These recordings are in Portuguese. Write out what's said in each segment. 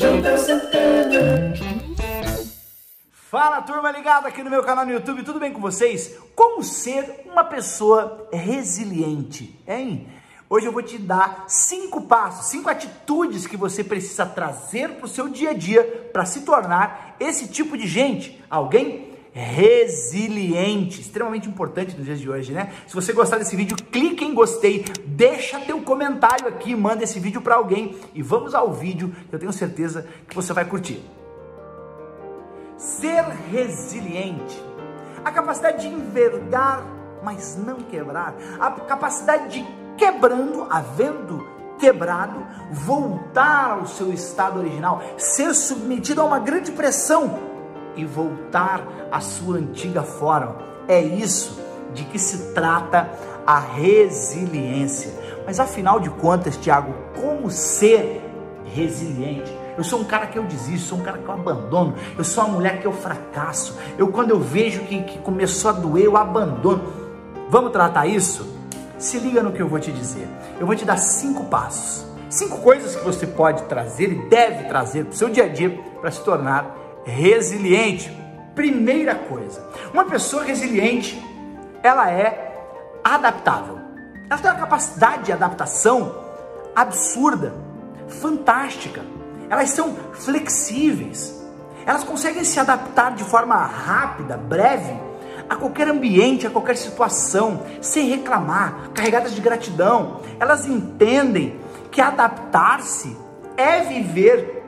Santana. Fala turma ligada aqui no meu canal no YouTube, tudo bem com vocês? Como ser uma pessoa resiliente, hein? Hoje eu vou te dar cinco passos, cinco atitudes que você precisa trazer para o seu dia a dia para se tornar esse tipo de gente, alguém resiliente, extremamente importante nos dias de hoje, né? Se você gostar desse vídeo, clique em gostei, deixa teu comentário aqui, manda esse vídeo para alguém e vamos ao vídeo, que eu tenho certeza que você vai curtir. Ser resiliente, a capacidade de envergar, mas não quebrar, a capacidade de quebrando, havendo quebrado, voltar ao seu estado original, ser submetido a uma grande pressão e voltar à sua antiga forma. É isso de que se trata a resiliência. Mas afinal de contas, Tiago, como ser resiliente? Eu sou um cara que eu desisto, sou um cara que eu abandono, eu sou uma mulher que eu fracasso. Eu quando eu vejo que, que começou a doer, eu abandono. Vamos tratar isso? Se liga no que eu vou te dizer. Eu vou te dar cinco passos, cinco coisas que você pode trazer e deve trazer para o seu dia a dia para se tornar resiliente. Primeira coisa, uma pessoa resiliente, ela é adaptável. Ela tem uma capacidade de adaptação absurda, fantástica. Elas são flexíveis. Elas conseguem se adaptar de forma rápida, breve a qualquer ambiente, a qualquer situação, sem reclamar, carregadas de gratidão. Elas entendem que adaptar-se é viver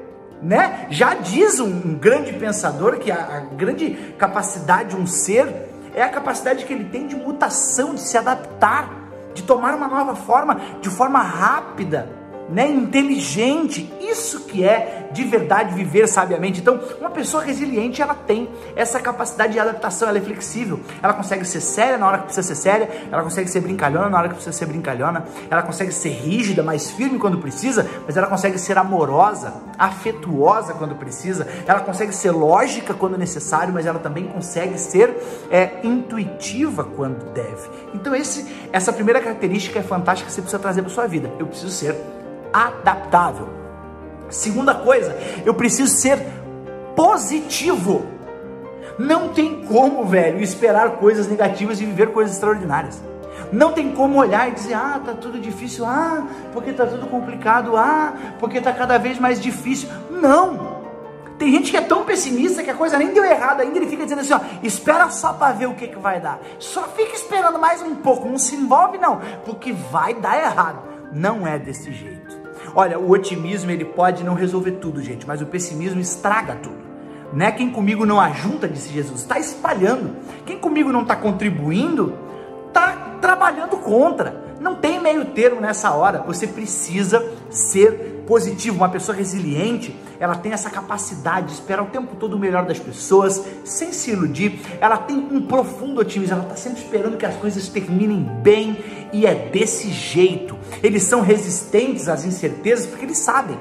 né? Já diz um, um grande pensador que a, a, grande capacidade de um ser é a capacidade que ele tem de mutação, de se adaptar, de tomar uma nova forma, de forma rápida né, inteligente, isso que é de verdade viver sabiamente. Então, uma pessoa resiliente, ela tem essa capacidade de adaptação, ela é flexível, ela consegue ser séria na hora que precisa ser séria, ela consegue ser brincalhona na hora que precisa ser brincalhona, ela consegue ser rígida, mais firme quando precisa, mas ela consegue ser amorosa, afetuosa quando precisa, ela consegue ser lógica quando necessário, mas ela também consegue ser é, intuitiva quando deve. Então, esse, essa primeira característica é fantástica que você precisa trazer para sua vida. Eu preciso ser adaptável. Segunda coisa, eu preciso ser positivo. Não tem como, velho, esperar coisas negativas e viver coisas extraordinárias. Não tem como olhar e dizer, ah, tá tudo difícil, ah, porque tá tudo complicado, ah, porque tá cada vez mais difícil. Não! Tem gente que é tão pessimista que a coisa nem deu errado ainda, ele fica dizendo assim, ó, espera só para ver o que, que vai dar. Só fica esperando mais um pouco, não se envolve não, porque vai dar errado. Não é desse jeito. Olha, o otimismo ele pode não resolver tudo, gente, mas o pessimismo estraga tudo. Né? Quem comigo não ajunta, disse Jesus, está espalhando. Quem comigo não está contribuindo, está trabalhando contra. Não tem meio termo nessa hora. Você precisa ser positivo. Uma pessoa resiliente, ela tem essa capacidade de esperar o tempo todo o melhor das pessoas, sem se iludir. Ela tem um profundo otimismo. Ela está sempre esperando que as coisas terminem bem e é desse jeito. Eles são resistentes às incertezas porque eles sabem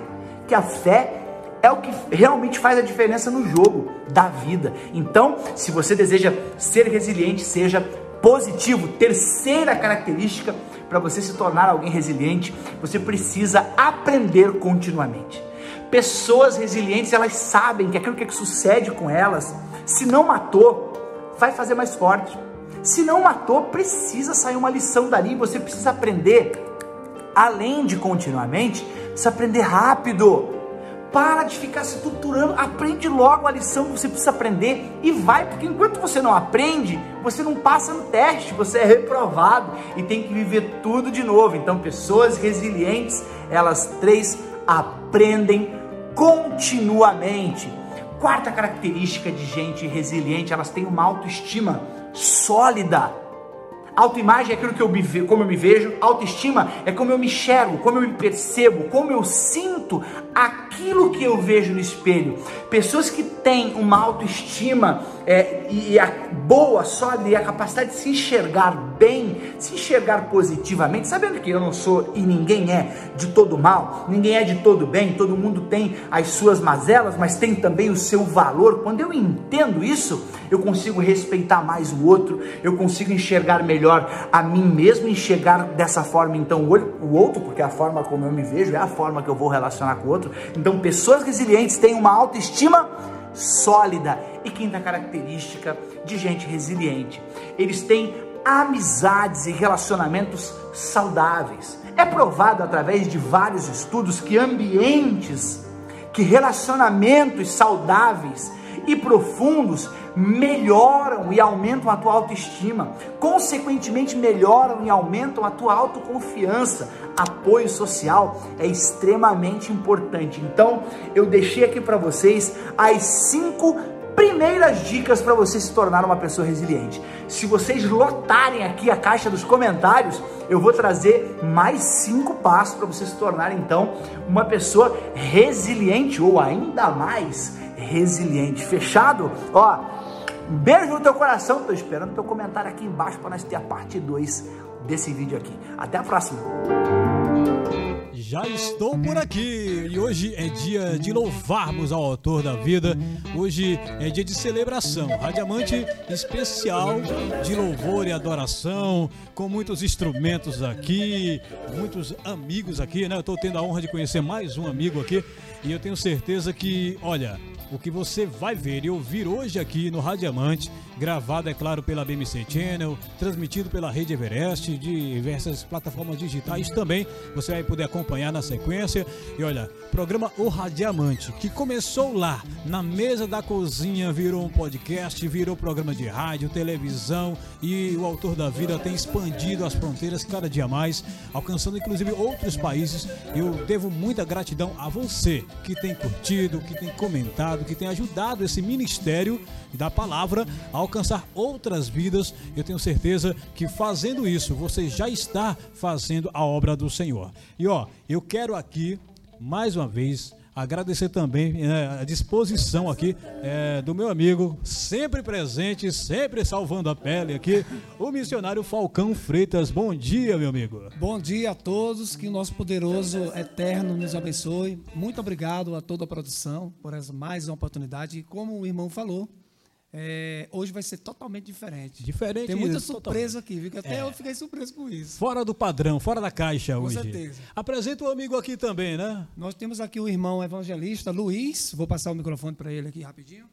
que a fé é o que realmente faz a diferença no jogo da vida. Então, se você deseja ser resiliente, seja positivo. Terceira característica para você se tornar alguém resiliente, você precisa aprender continuamente. Pessoas resilientes, elas sabem que aquilo que sucede com elas, se não matou, vai fazer mais forte. Se não matou, precisa sair uma lição dali, você precisa aprender. Além de continuamente, precisa aprender rápido. Para de ficar se torturando, aprende logo a lição que você precisa aprender e vai, porque enquanto você não aprende, você não passa no teste, você é reprovado e tem que viver tudo de novo. Então, pessoas resilientes, elas três aprendem continuamente. Quarta característica de gente resiliente, elas têm uma autoestima sólida. Autoimagem é aquilo que eu me ve, como eu me vejo, autoestima é como eu me enxergo, como eu me percebo, como eu sinto aquilo que eu vejo no espelho. Pessoas que têm uma autoestima é, e a boa, sólida e a capacidade de se enxergar bem, se enxergar positivamente, sabendo que eu não sou e ninguém é de todo mal, ninguém é de todo bem, todo mundo tem as suas mazelas, mas tem também o seu valor. Quando eu entendo isso, eu consigo respeitar mais o outro, eu consigo enxergar melhor a mim mesmo, enxergar dessa forma então o outro, porque a forma como eu me vejo é a forma que eu vou relacionar com o outro. Então pessoas resilientes têm uma autoestima sólida. E quinta característica de gente resiliente: eles têm amizades e relacionamentos saudáveis. É provado através de vários estudos que ambientes, que relacionamentos saudáveis e profundos melhoram e aumentam a tua autoestima, consequentemente melhoram e aumentam a tua autoconfiança. Apoio social é extremamente importante. Então, eu deixei aqui para vocês as cinco primeiras dicas para você se tornar uma pessoa resiliente. Se vocês lotarem aqui a caixa dos comentários, eu vou trazer mais cinco passos para você se tornar então uma pessoa resiliente ou ainda mais resiliente. Fechado? Ó, beijo no teu coração. Tô esperando teu comentário aqui embaixo para nós ter a parte 2 desse vídeo aqui. Até a próxima. Já estou por aqui e hoje é dia de louvarmos ao autor da vida. Hoje é dia de celebração, radiamante especial de louvor e adoração, com muitos instrumentos aqui, muitos amigos aqui, né? Eu estou tendo a honra de conhecer mais um amigo aqui e eu tenho certeza que, olha, o que você vai ver e ouvir hoje aqui no Radiamante, gravado, é claro, pela BMC Channel, transmitido pela Rede Everest, de diversas plataformas digitais também, você vai poder acompanhar na sequência. E olha, programa O Radiamante, que começou lá, na mesa da cozinha, virou um podcast, virou programa de rádio, televisão e o autor da vida tem expandido as fronteiras cada dia mais, alcançando inclusive outros países. Eu devo muita gratidão a você que tem curtido, que tem comentado, que tem ajudado esse ministério da palavra a alcançar outras vidas. Eu tenho certeza que fazendo isso, você já está fazendo a obra do Senhor. E ó, eu quero aqui, mais uma vez, Agradecer também né, a disposição aqui é, do meu amigo, sempre presente, sempre salvando a pele aqui, o missionário Falcão Freitas. Bom dia, meu amigo. Bom dia a todos, que o nosso poderoso eterno nos abençoe. Muito obrigado a toda a produção por mais uma oportunidade. E como o irmão falou, é, hoje vai ser totalmente diferente. Diferente. Tem muita surpresa aqui, viu? Até É. eu fiquei surpreso com isso. Fora do padrão, fora da caixa Com hoje. certeza. Apresenta o amigo aqui também, né? Nós temos aqui o irmão evangelista Luiz. Vou passar o microfone para ele aqui rapidinho.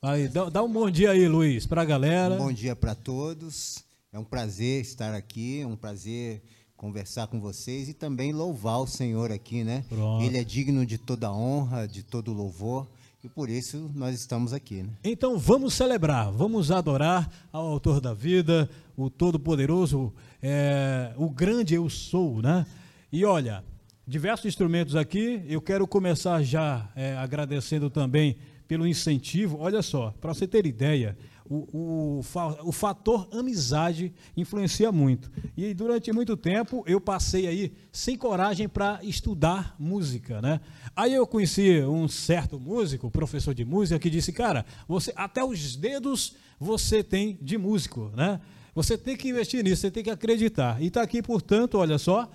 Aí, dá, dá um bom dia aí, Luiz, pra galera. Bom dia para todos. É um prazer estar aqui, é um prazer conversar com vocês e também louvar o Senhor aqui, né? Pronto. Ele é digno de toda honra, de todo louvor e por isso nós estamos aqui, né? Então vamos celebrar, vamos adorar ao autor da vida, o Todo-Poderoso, é, o grande eu sou, né? E olha, diversos instrumentos aqui, eu quero começar já é, agradecendo também pelo incentivo. Olha só, para você ter ideia, o, o, fa- o fator amizade influencia muito. E durante muito tempo eu passei aí sem coragem para estudar música, né? Aí eu conheci um certo músico, professor de música, que disse, cara, você até os dedos você tem de músico, né? Você tem que investir nisso, você tem que acreditar. E está aqui, portanto, olha só,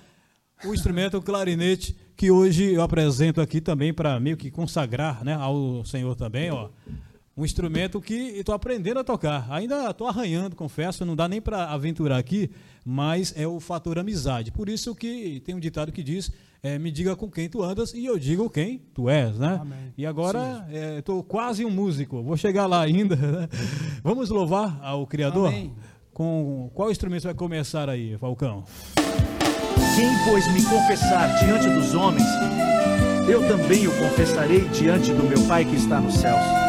o instrumento clarinete que hoje eu apresento aqui também para meio que consagrar, né, ao Senhor também, ó. Um instrumento que estou aprendendo a tocar. Ainda estou arranhando, confesso, não dá nem para aventurar aqui, mas é o fator amizade. Por isso que tem um ditado que diz: é, me diga com quem tu andas e eu digo quem tu és, né? Amém. E agora estou quase um músico. Vou chegar lá ainda. né? Vamos louvar ao Criador. Amém. Com qual instrumento vai começar aí, Falcão? Quem, pois, me confessar diante dos homens, eu também o confessarei diante do meu Pai que está nos céus.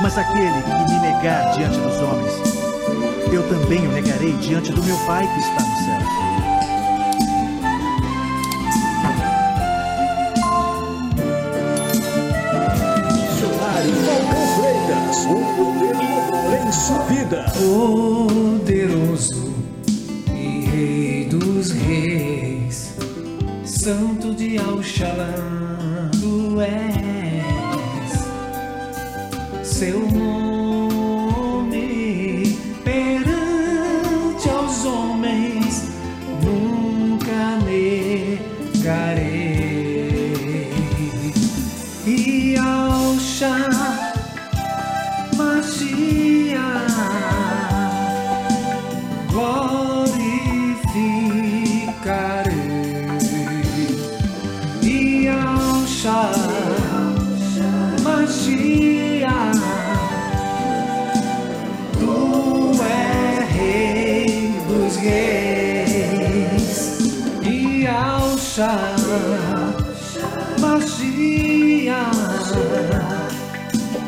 Mas aquele que me negar diante dos homens, eu também o negarei diante do meu Pai que está nos céus. Missionário Falcão Freitas, o poder do amor em sua vida. Poderoso e Rei dos Reis, Santo de Alxalã, tu és. Seu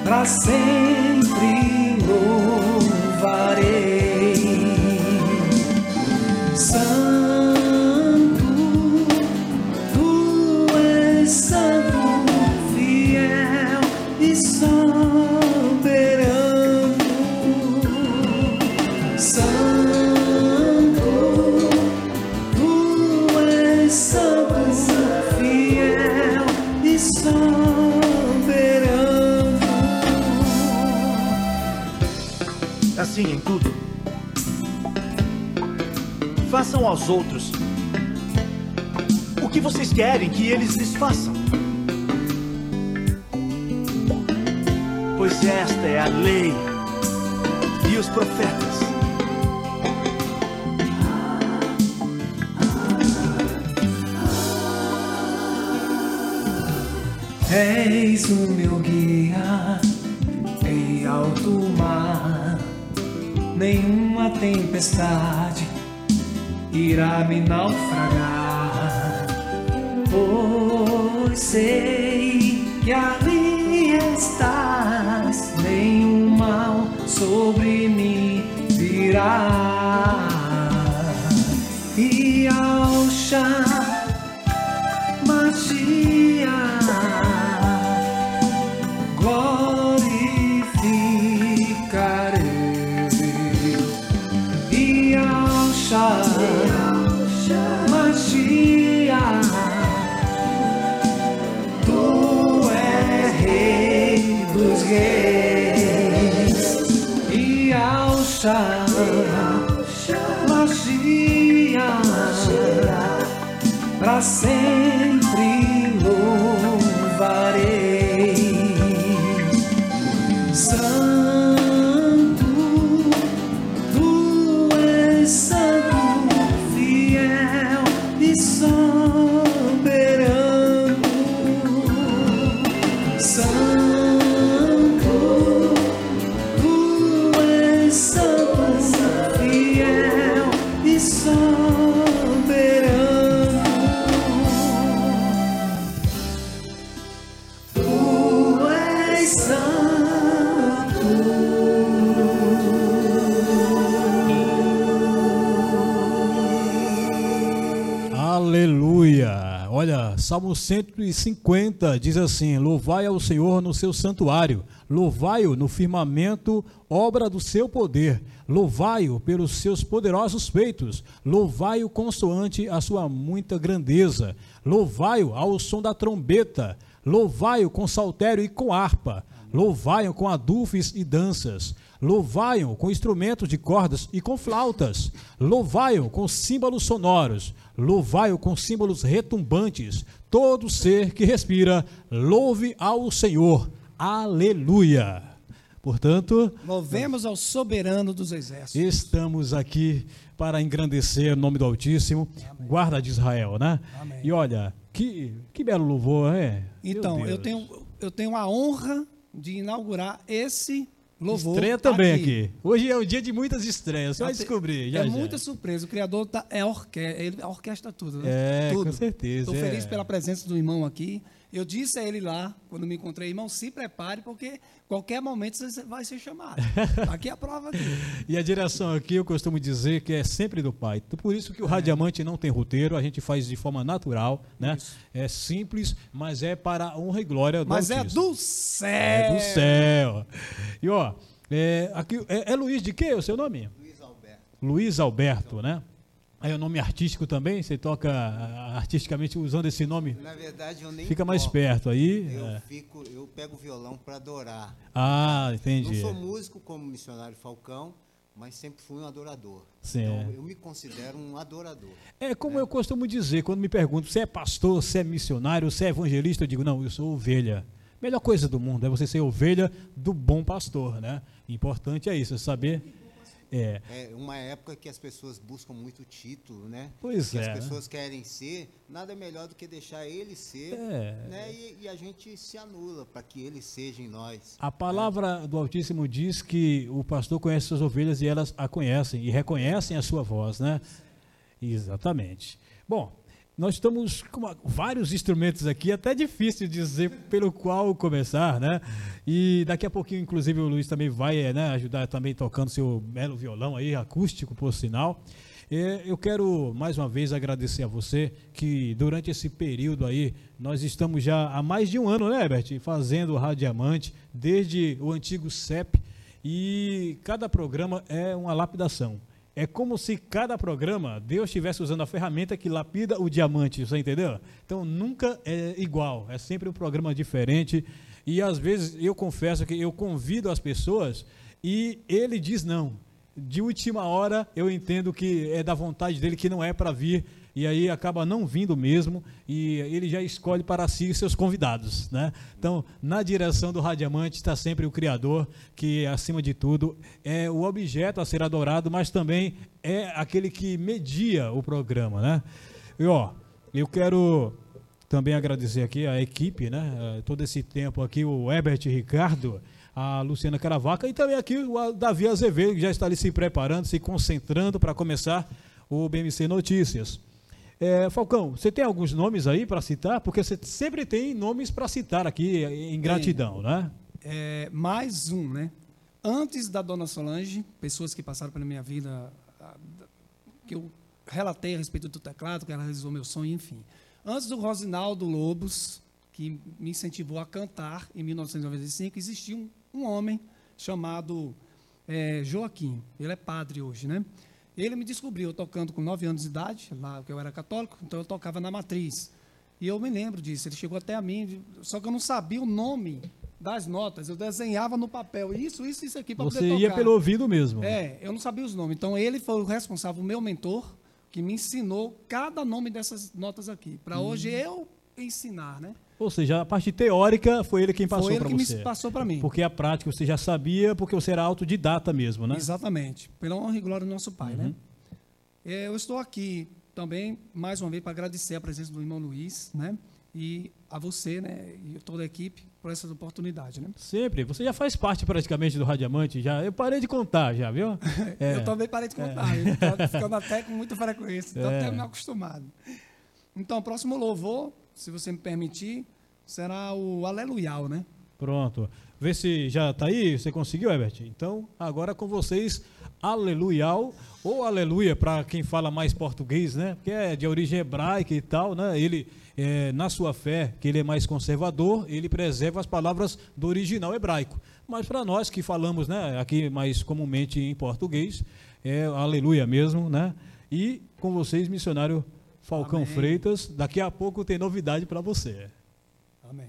pra sempre Aos outros o que vocês querem que eles lhes façam. Pois esta é a lei e os profetas. És o meu guia em alto mar. Nenhuma tempestade irá me naufragar. Pois sei que ali estás, nenhum mal sobre mim virá. E ao chá ao chá magia pra sempre Salmo 150 diz assim: Louvai ao Senhor no seu santuário, louvai-o no firmamento, obra do seu poder, louvai-o pelos seus poderosos feitos, louvai-o consoante a sua muita grandeza, louvai-o ao som da trombeta, louvai-o com saltério e com harpa, louvai-o com adufes e danças. Louvai-o com instrumentos de cordas e com flautas. Louvai-o com símbolos sonoros. Louvai-o com símbolos retumbantes. Todo ser que respira, louve ao Senhor. Aleluia. Portanto, Louvemos ao soberano dos exércitos. estamos aqui para engrandecer o nome do Altíssimo, guarda de Israel, né? Amém. E olha, que, que belo louvor, é? Então, eu tenho, eu tenho a honra de inaugurar esse louvor. Estreia também aqui. Hoje é um dia de muitas estreias. Você vai descobrir. Já, é já. muita surpresa. O criador tá, é orque ele orquestra tudo, né? É, tudo. com certeza, Estou é. feliz pela presença do irmão aqui. Eu disse a ele lá, quando me encontrei, irmão, se prepare, porque qualquer momento você vai ser chamado. Aqui é a prova aqui. E a direção aqui, eu costumo dizer que é sempre do pai. Então, Por isso que o Radiamante não tem roteiro, a gente faz de forma natural, né? É simples, mas é para a honra e glória do Mas é Altíssimo. do céu. É do céu. E ó, é, aqui, é, é Luiz de quê o seu nome? Luiz Alberto. Luiz Alberto, né? Aí o nome artístico também, você toca ah, artisticamente usando esse nome, Na verdade, eu nem fica mais toco. perto aí. Eu, é. fico, eu pego o violão para adorar. Ah, Não entendi. sou músico como missionário Falcão, mas sempre fui um adorador. Sim. Então, eu me considero um adorador. É como eu costumo dizer, quando me perguntam se é pastor, se é missionário, se é evangelista, eu digo, não, eu sou ovelha. Melhor coisa do mundo é você ser ovelha do bom pastor, né? Importante é isso, saber. É, É uma época que as pessoas buscam muito título, né? Pois que é, né? as pessoas querem ser, nada melhor do que deixar ele ser, É. né? E, e a gente se anula para que ele seja em nós. a palavra do Altíssimo diz que o pastor conhece suas ovelhas e elas a conhecem e reconhecem a sua voz, né? Exatamente. Bom, nós estamos com vários instrumentos aqui, até difícil dizer pelo qual começar, né? E daqui a pouquinho, inclusive, o Luiz também vai eh, né, ajudar também tocando seu belo violão aí, acústico, por sinal. Eu quero mais uma vez agradecer a você que durante esse período aí, nós estamos já há mais de um ano, né, Herbert? Fazendo o Rádio Diamante, desde o antigo CEP, e cada programa é uma lapidação. É como se cada programa Deus estivesse usando a ferramenta que lapida o diamante, você entendeu? Então nunca é igual, é sempre um programa diferente. E às vezes eu confesso que eu convido as pessoas e ele diz não. De última hora eu entendo que é da vontade dele que não é para vir e aí acaba não vindo mesmo e ele já escolhe para si seus convidados, né? Então, na direção do Radiamante está sempre o Criador, que acima de tudo é o objeto a ser adorado, mas também é aquele que media o programa, né? E ó, eu quero também agradecer aqui a equipe, né? Eh, Todo esse tempo aqui, o Herbert Ricardo, a Luciana Caravaca e também aqui o Davi Azevedo, que já está ali se preparando, se concentrando para começar o BMC Notícias. É, Falcão, você tem alguns nomes aí para citar? Porque você sempre tem nomes para citar aqui em gratidão, né? É, mais um, né? Antes da Dona Solange, pessoas que passaram pela minha vida, que eu relatei a respeito do teclado, que ela realizou meu sonho, enfim. Antes do Rosinaldo Lobos, que me incentivou a cantar em 1995, existia um, um homem chamado é, Joaquim. Ele é padre hoje, né? Ele me descobriu tocando com 9 anos de idade, lá que eu era católico, então eu tocava na matriz. E eu me lembro disso, ele chegou até a mim, só que eu não sabia o nome das notas, eu desenhava no papel isso, isso, isso aqui para poder Você tocar. ia pelo ouvido mesmo. É, eu não sabia os nomes. Então ele foi o responsável, o meu mentor, que me ensinou cada nome dessas notas aqui, para Hum. hoje eu ensinar, né? Ou seja, a parte teórica foi ele quem passou foi ele para que você. me passou para mim. Porque a prática você já sabia, porque você era autodidata mesmo, né? Exatamente. Pela honra e glória do nosso Pai, né? Uhum. É, Eu estou aqui também, mais uma vez, para agradecer a presença do irmão Luiz, né? E a você, né? E toda a equipe por essa oportunidade, né? Sempre. Você já faz parte praticamente do Radiamante, já. Eu parei de contar, já, viu? É. Eu também parei de contar, eu estou ficando até com muita frequência, estou É. até me acostumado. Então, próximo louvor, se você me permitir, será o Aleluial, né? Pronto. Vê se já tá aí, você conseguiu, Herbert? Então, agora com vocês, Aleluial, ou Aleluia, para quem fala mais português, né? Porque é de origem hebraica e tal, né? Ele, é, na sua fé, que ele é mais conservador, ele preserva as palavras do original hebraico. Mas para nós que falamos, né, aqui mais comumente em português, é Aleluia mesmo, né? E com vocês, missionário Falcão Amém. Freitas, daqui a pouco tem novidade para você. Amém.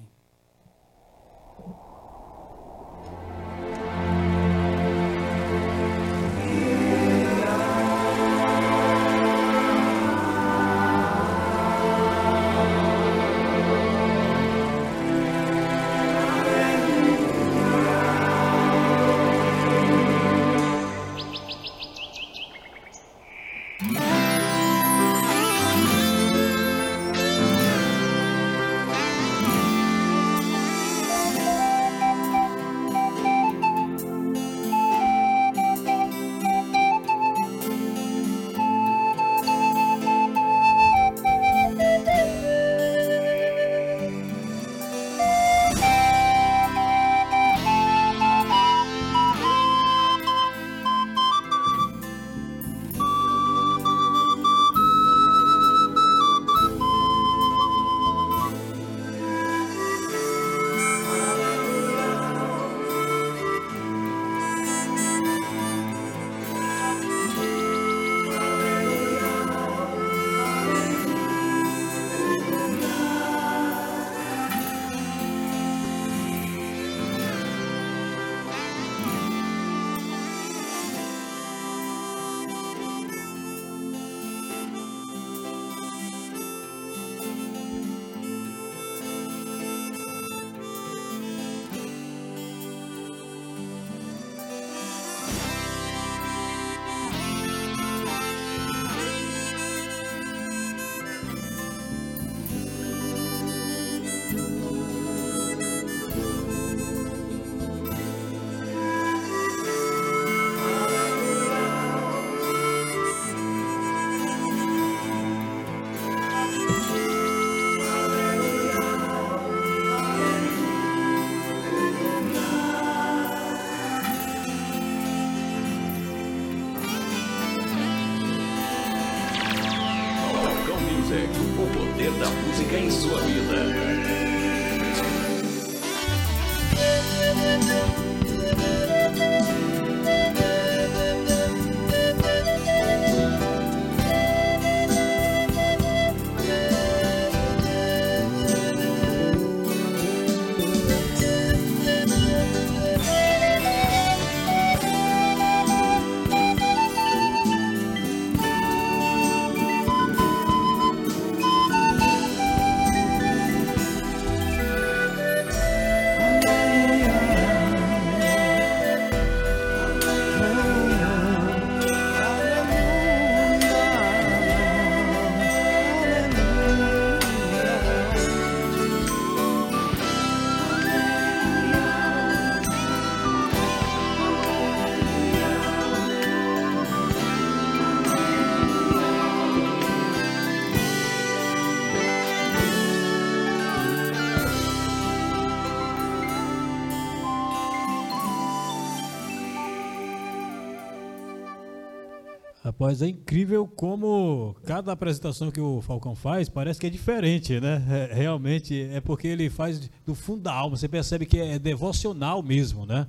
Rapaz, é incrível como cada apresentação que o Falcão faz parece que é diferente, né? É, realmente é porque ele faz do fundo da alma, você percebe que é devocional mesmo, né?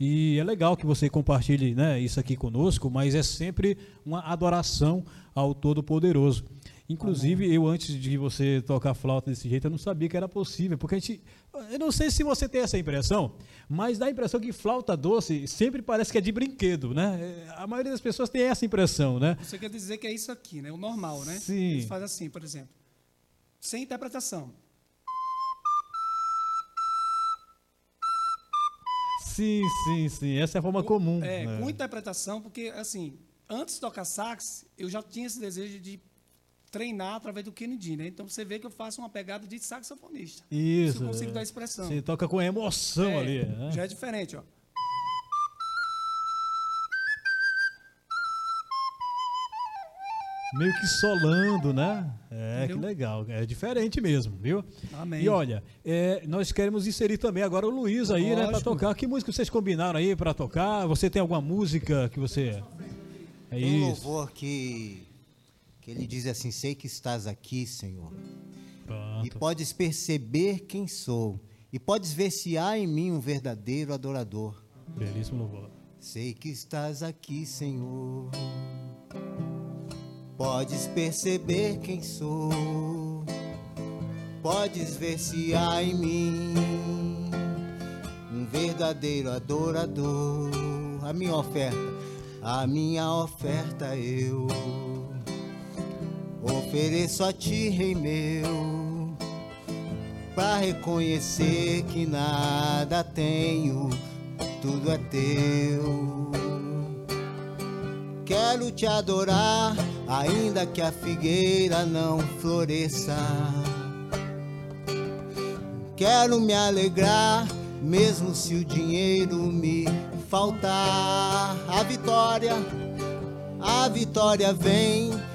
E é legal que você compartilhe né, isso aqui conosco, mas é sempre uma adoração ao Todo-Poderoso. Inclusive, eu antes de você tocar flauta desse jeito, eu não sabia que era possível, porque a gente. Eu não sei se você tem essa impressão, mas dá a impressão que flauta doce sempre parece que é de brinquedo, né? É, a maioria das pessoas tem essa impressão, né? Você quer dizer que é isso aqui, né? O normal, né? Sim. Eles fazem assim, por exemplo. Sem interpretação. Sim, sim, sim. Essa é a forma comum. É, né? com interpretação, porque assim, antes de tocar sax, eu já tinha esse desejo de treinar através do Kennedy, né? Então você vê que eu faço uma pegada de saxofonista. Isso. eu consigo é. dar expressão. Você toca com emoção É, ali. né? Já é diferente, ó. Meio que solando, né? É, Entendeu? que legal. É diferente mesmo, viu? Amém. E olha, é, nós queremos inserir também agora o Luiz aí, né, para Lógico. tocar. Que música vocês combinaram aí para tocar? Você tem alguma música que você. É Tem um isso. louvor que, que ele diz assim: Sei que estás aqui, Senhor, e Pronto. podes perceber quem sou, e podes ver se há em mim um verdadeiro adorador. Belíssimo louvor. Sei que estás aqui, Senhor. Podes perceber quem sou. Podes ver se há em mim um verdadeiro adorador. A minha oferta, a minha oferta eu ofereço a ti, Rei meu, para reconhecer que nada tenho, tudo é teu. Quero te adorar, ainda que a figueira não floresça. Quero me alegrar, mesmo se o dinheiro me faltar. A vitória, a vitória vem,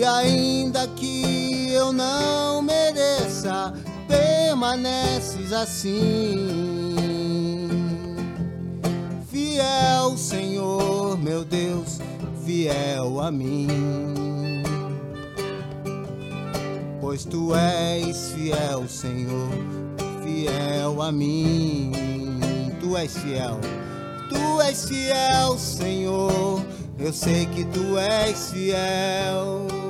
E ainda que eu não mereça, permaneces assim. Fiel, Senhor, meu Deus, fiel a mim. Pois tu és fiel, Senhor, fiel a mim. Tu és fiel, tu és fiel, Senhor. Eu sei que tu és fiel.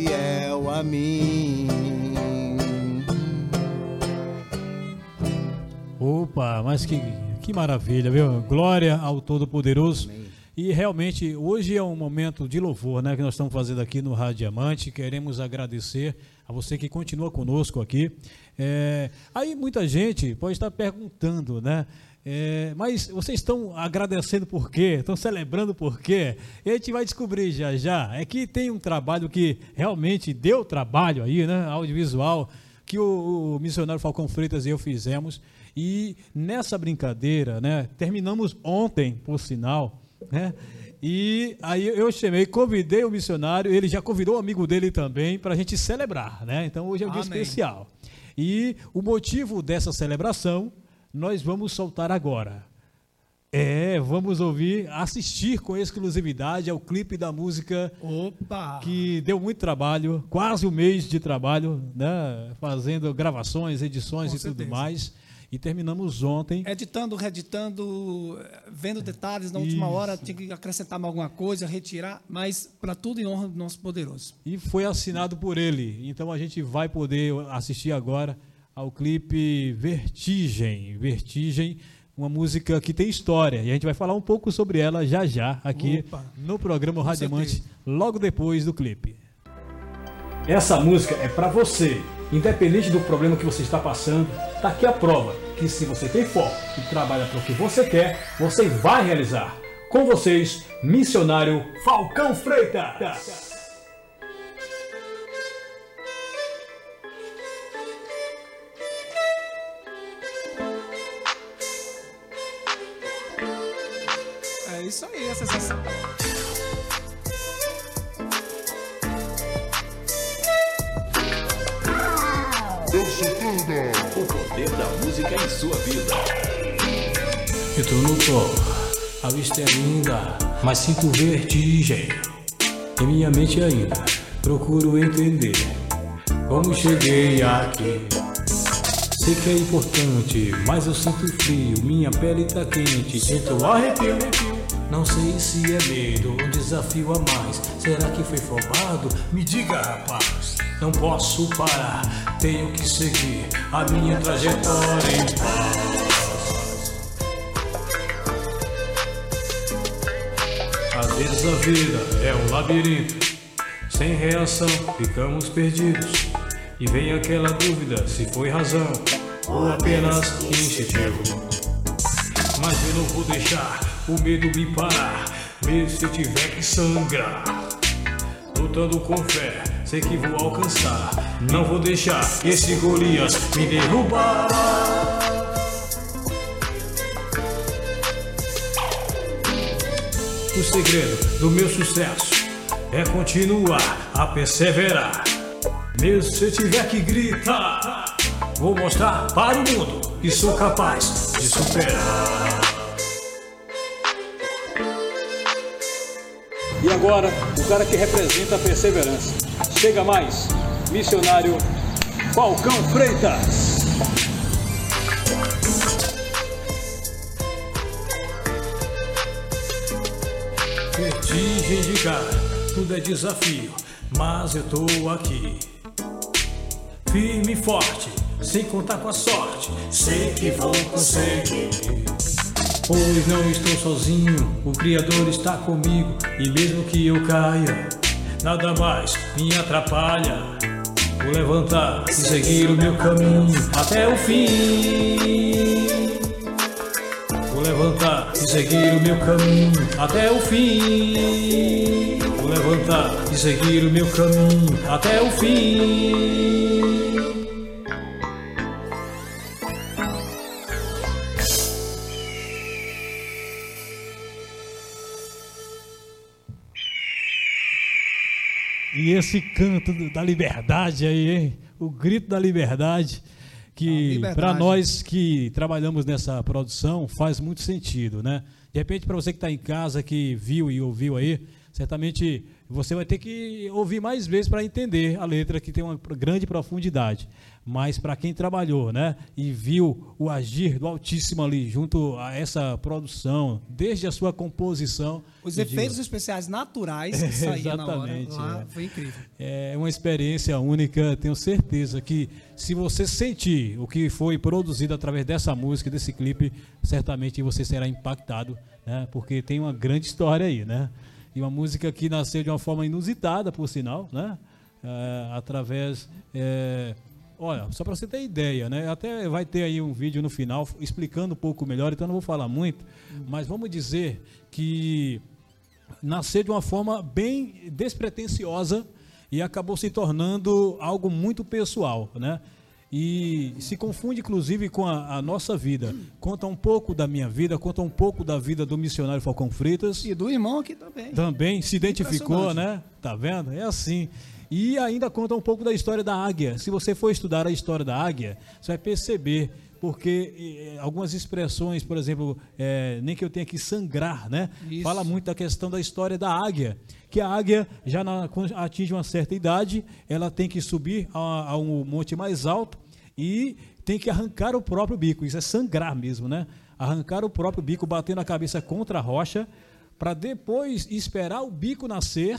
fiel a mim. Opa, mas que, que maravilha, viu? Glória ao Todo-Poderoso. E realmente, hoje é um momento de louvor, né? Que nós estamos fazendo aqui no Rádio Diamante. Queremos agradecer a você que continua conosco aqui. É, aí muita gente pode estar perguntando, né? É, mas vocês estão agradecendo por quê? Estão celebrando por quê? E a gente vai descobrir já já. É que tem um trabalho que realmente deu trabalho aí, né? Audiovisual, que o, o missionário Falcão Freitas e eu fizemos. E nessa brincadeira, né? Terminamos ontem, por sinal, né? E aí eu chamei, convidei o missionário, ele já convidou o um amigo dele também para a gente celebrar, né? Então hoje é um Amém. dia especial. E o motivo dessa celebração nós vamos soltar agora. É, vamos ouvir, assistir com exclusividade ao clipe da música Opa! que deu muito trabalho, quase um mês de trabalho, né? Fazendo gravações, edições com e certeza. tudo mais. E terminamos ontem. Editando, reeditando, vendo detalhes na Isso. última hora, tinha que acrescentar alguma coisa, retirar, mas para tudo em honra do nosso poderoso. E foi assinado por ele. Então a gente vai poder assistir agora ao clipe Vertigem. Vertigem, uma música que tem história. E a gente vai falar um pouco sobre ela já já aqui Opa, no programa Radiamante, logo depois do clipe. Essa música é para você Independente do problema que você está passando, está aqui a prova que se você tem foco e trabalha para o que você quer, você vai realizar. Com vocês, missionário Falcão Freitas. Música em sua vida. Eu tô no topo, a vista é linda, mas sinto vertigem. Em minha mente ainda procuro entender como cheguei aqui. Sei que é importante, mas eu sinto frio, minha pele tá quente, sinto arrepio. Não sei se é medo, um desafio a mais. Será que foi formado? Me diga, rapaz. Não posso parar, tenho que seguir a minha trajetória em paz. Às vezes a vida é um labirinto, sem reação ficamos perdidos. E vem aquela dúvida se foi razão ou apenas instintivo. Mas eu não vou deixar o medo me parar, mesmo se tiver que sangrar. Lutando com fé, sei que vou alcançar. Não vou deixar esse Golias me derrubar. O segredo do meu sucesso é continuar a perseverar. Mesmo se eu tiver que gritar, vou mostrar para o mundo que sou capaz de superar. E agora, o cara que representa a perseverança. Chega mais, missionário Falcão Freitas. Vertigem de cara, tudo é desafio, mas eu tô aqui. Firme e forte, sem contar com a sorte, sei que vou conseguir. Pois não estou sozinho, o Criador está comigo, e mesmo que eu caia, nada mais me atrapalha. Vou levantar e seguir o meu caminho até o fim. Vou levantar e seguir o meu caminho até o fim. Vou levantar e seguir o meu caminho até o fim. E esse canto da liberdade aí, hein? O grito da liberdade, que para nós que trabalhamos nessa produção faz muito sentido, né? De repente, para você que está em casa, que viu e ouviu aí, certamente Você vai ter que ouvir mais vezes para entender a letra que tem uma grande profundidade. Mas para quem trabalhou, né, e viu o agir do Altíssimo ali junto a essa produção, desde a sua composição, Os efeitos digo, especiais naturais que saíam na hora lá, é. foi incrível. é uma experiência única. Tenho certeza que se você sentir o que foi produzido através dessa música, desse clipe, certamente você será impactado, né? Porque tem uma grande história aí, né? E uma música que nasceu de uma forma inusitada, por sinal, né? É, através é, Olha, só para você ter ideia, né? Até vai ter aí um vídeo no final explicando um pouco melhor, então não vou falar muito, mas vamos dizer que nasceu de uma forma bem despretensiosa e acabou se tornando algo muito pessoal, né? E se confunde inclusive com a, a nossa vida. Conta um pouco da minha vida, conta um pouco da vida do missionário Falcão Freitas. E do irmão aqui também. Também se identificou, né? Tá vendo? É assim. E ainda conta um pouco da história da águia. Se você for estudar a história da águia, você vai perceber porque algumas expressões, por exemplo, eh, nem que eu tenha que sangrar, né? Isso. Fala muito da questão da história da águia, que a águia já na, quando atinge uma certa idade, ela tem que subir a, a um monte mais alto e tem que arrancar o próprio bico. Isso é sangrar mesmo, né? Arrancar o próprio bico, batendo a cabeça contra a rocha, para depois esperar o bico nascer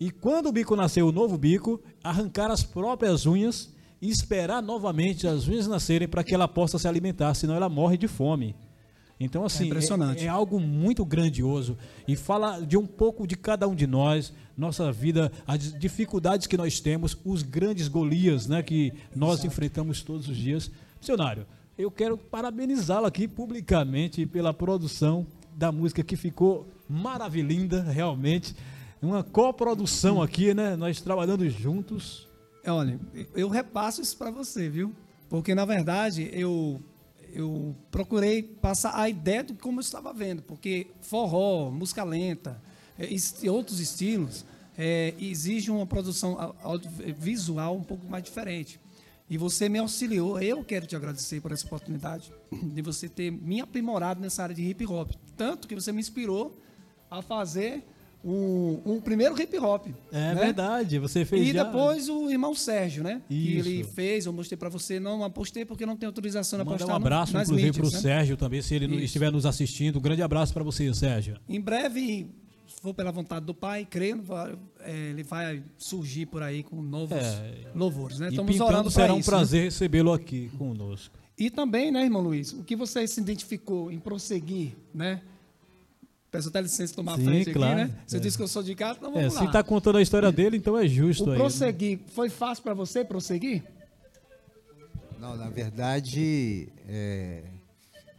e quando o bico nascer, o novo bico, arrancar as próprias unhas e esperar novamente as unhas nascerem para que ela possa se alimentar, senão ela morre de fome. Então, assim, É impressionante. é, é algo muito grandioso e fala de um pouco de cada um de nós, nossa vida, as dificuldades que nós temos, os grandes Golias né, que nós enfrentamos todos os dias. Missionário, eu quero parabenizá-lo aqui publicamente pela produção da música que ficou maravilhinda, realmente. Uma coprodução aqui, né? Nós trabalhando juntos. É, Olha, eu repasso isso para você, viu? Porque na verdade eu eu procurei passar a ideia de como eu estava vendo, porque forró, música lenta, es- e outros estilos eh, exigem uma produção audiovisual um pouco mais diferente. E você me auxiliou. Eu quero te agradecer por essa oportunidade de você ter me aprimorado nessa área de hip hop, tanto que você me inspirou a fazer um, um primeiro hip hop. É né? verdade, você fez E já- depois o irmão Sérgio, né? Que Isso. ele fez, eu mostrei pra você, não apostei porque não tem autorização para Mandar postar um no- abraço, nas inclusive, para o né? Sérgio também, se ele Isso. estiver nos assistindo. Um grande abraço para você, Sérgio. Em breve, se for pela vontade do Pai, creio, é, ele vai surgir por aí com novos É. louvores, né? E Estamos pintando orando para será um isso. né? prazer recebê-lo aqui conosco. E também, né, irmão Luiz, o que você se identificou em prosseguir, né? Peço até licença de tomar Sim, frente claro. aqui, né? Você É. disse que eu sou de casa, então É, vamos se lá. está contando a história dele, então é justo O aí. né? prosseguir, foi fácil para você prosseguir? Não, na verdade, é,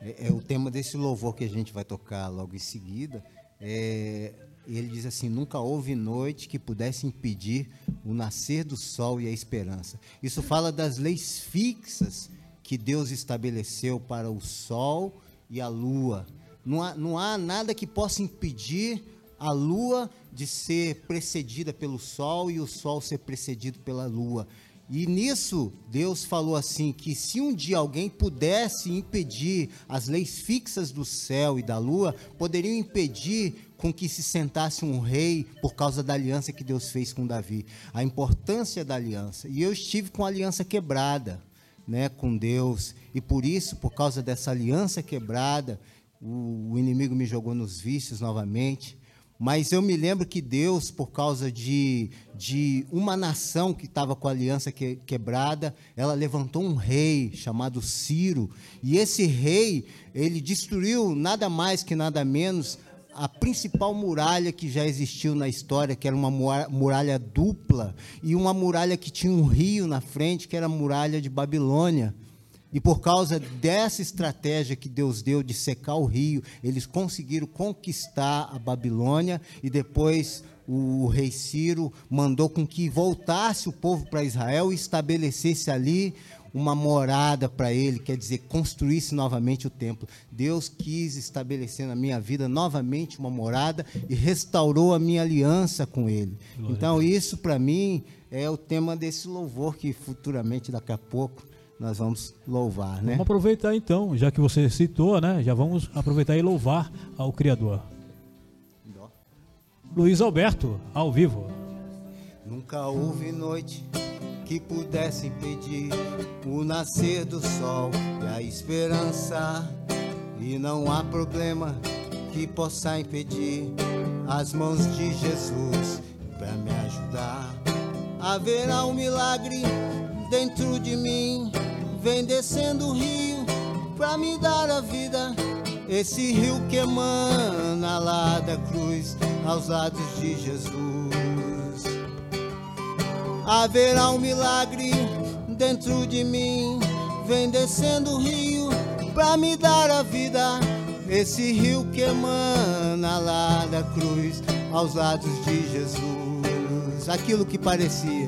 é- é o tema desse louvor que a gente vai tocar logo em seguida. É, ele diz assim: Nunca houve noite que pudesse impedir o nascer do sol e a esperança. Isso fala das leis fixas que Deus estabeleceu para o sol e a lua. Não há, não há nada que possa impedir a lua de ser precedida pelo sol e o sol ser precedido pela lua. E nisso, Deus falou assim: que se um dia alguém pudesse impedir as leis fixas do céu e da lua, poderiam impedir com que se sentasse um rei por causa da aliança que Deus fez com Davi. A importância da aliança. E eu estive com a aliança quebrada, né, com Deus. E por isso, por causa dessa aliança quebrada, o, o inimigo me jogou nos vícios novamente. Mas eu me lembro que Deus, por causa de, de uma nação que estava com a aliança que- quebrada, ela levantou um rei chamado Ciro. E esse rei, ele destruiu nada mais que nada menos a principal muralha que já existiu na história, que era uma mura- muralha dupla, e uma muralha que tinha um rio na frente, que era a muralha de Babilônia. E por causa dessa estratégia que Deus deu de secar o rio, eles conseguiram conquistar a Babilônia e depois o rei Ciro mandou com que voltasse o povo para Israel e estabelecesse ali uma morada para ele, quer dizer, construísse novamente o templo. Deus quis estabelecer na minha vida novamente uma morada e restaurou a minha aliança com ele. Então, isso para mim é o tema desse louvor que futuramente, daqui a pouco, nós vamos louvar, né? Vamos aproveitar então, já que você citou, né? Já vamos aproveitar e louvar ao Criador. Luiz Alberto, ao vivo. Nunca houve noite que pudesse impedir o nascer do sol e a esperança. E não há problema que possa impedir as mãos de Jesus para me ajudar. Haverá um milagre dentro de mim, vem descendo o rio para me dar a vida. Esse rio que emana lá da cruz aos lados de Jesus. Haverá um milagre dentro de mim, vem descendo o rio pra me dar a vida. Esse rio que emana lá da cruz aos lados de Jesus. Aquilo que parecia,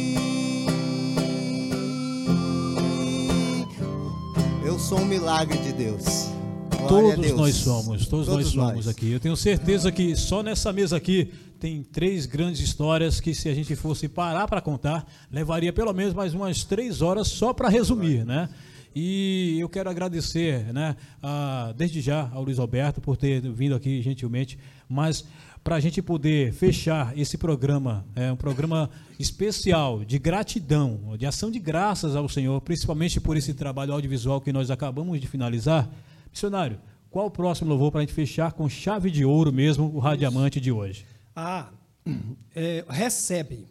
Sou um milagre de Deus. Glória Todos nós somos, todos, nós Todos somos nós. aqui. Eu tenho certeza que só nessa mesa aqui tem três grandes histórias que se a gente fosse parar para contar, levaria pelo menos mais umas três horas só para resumir, né? E eu quero agradecer, né, a- desde já ao Luiz Alberto por ter vindo aqui gentilmente, mas para a gente poder fechar esse programa, é um programa especial de gratidão, de ação de graças ao Senhor, principalmente por esse trabalho audiovisual que nós acabamos de finalizar. Missionário, qual o próximo louvor para a gente fechar com chave de ouro mesmo o Radiamante de hoje? Ah, é, recebe.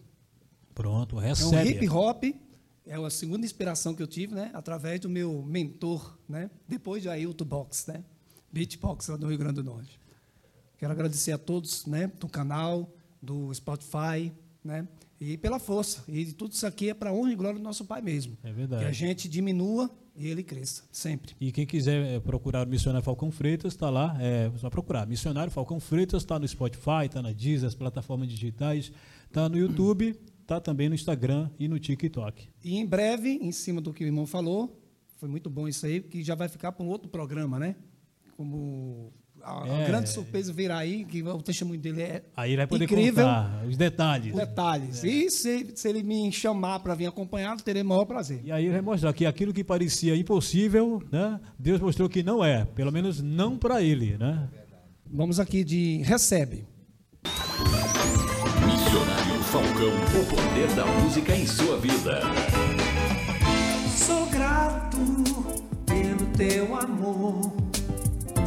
Pronto, É um recebe. hip hop. É a segunda inspiração que eu tive, né? Através do meu mentor, né? Depois de Ailton Box, né? Beatbox lá do Rio Grande do Norte. Quero agradecer a todos, né? Do canal, do Spotify, né? E pela força. E tudo isso aqui é para honra e glória do nosso Pai mesmo. É verdade. Que a gente diminua e ele cresça, sempre. E quem quiser eh, procurar o Missionário Falcão Freitas, está lá, é só procurar. Missionário Falcão Freitas está no Spotify, está na Deezer, as plataformas digitais, está no YouTube, está também no Instagram e no TikTok. E em breve, em cima do que o irmão falou, foi muito bom isso aí, que já vai ficar para um outro programa, né? Como a, É. grande surpresa virá aí, que o testemunho dele é Aí ele vai poder incrível. contar os detalhes. Detalhes. E se, se ele me chamar para vir acompanhado, terei o maior prazer. E aí ele vai mostrar que aquilo que parecia impossível, né? Deus mostrou que não é, pelo menos não para ele, né? Vamos aqui de recebe. Missionário Falcão, o poder da música em sua vida. Sou grato pelo teu amor.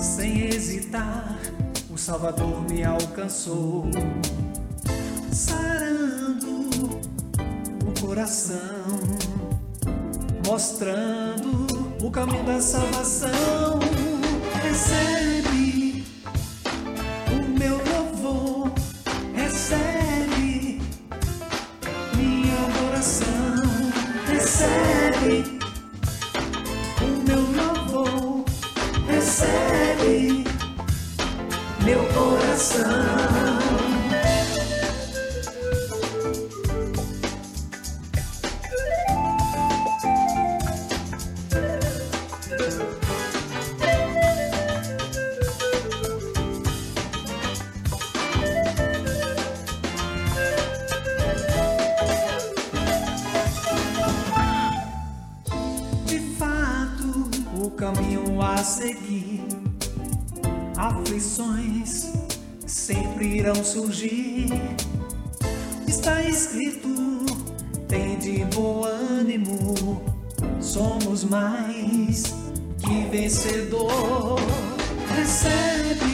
Sem hesitar, o Salvador me alcançou, sarando o coração, mostrando o caminho da salvação. Recebe seguir, aflições sempre irão surgir. Está escrito, tem de bom ânimo, somos mais que vencedor. Recebe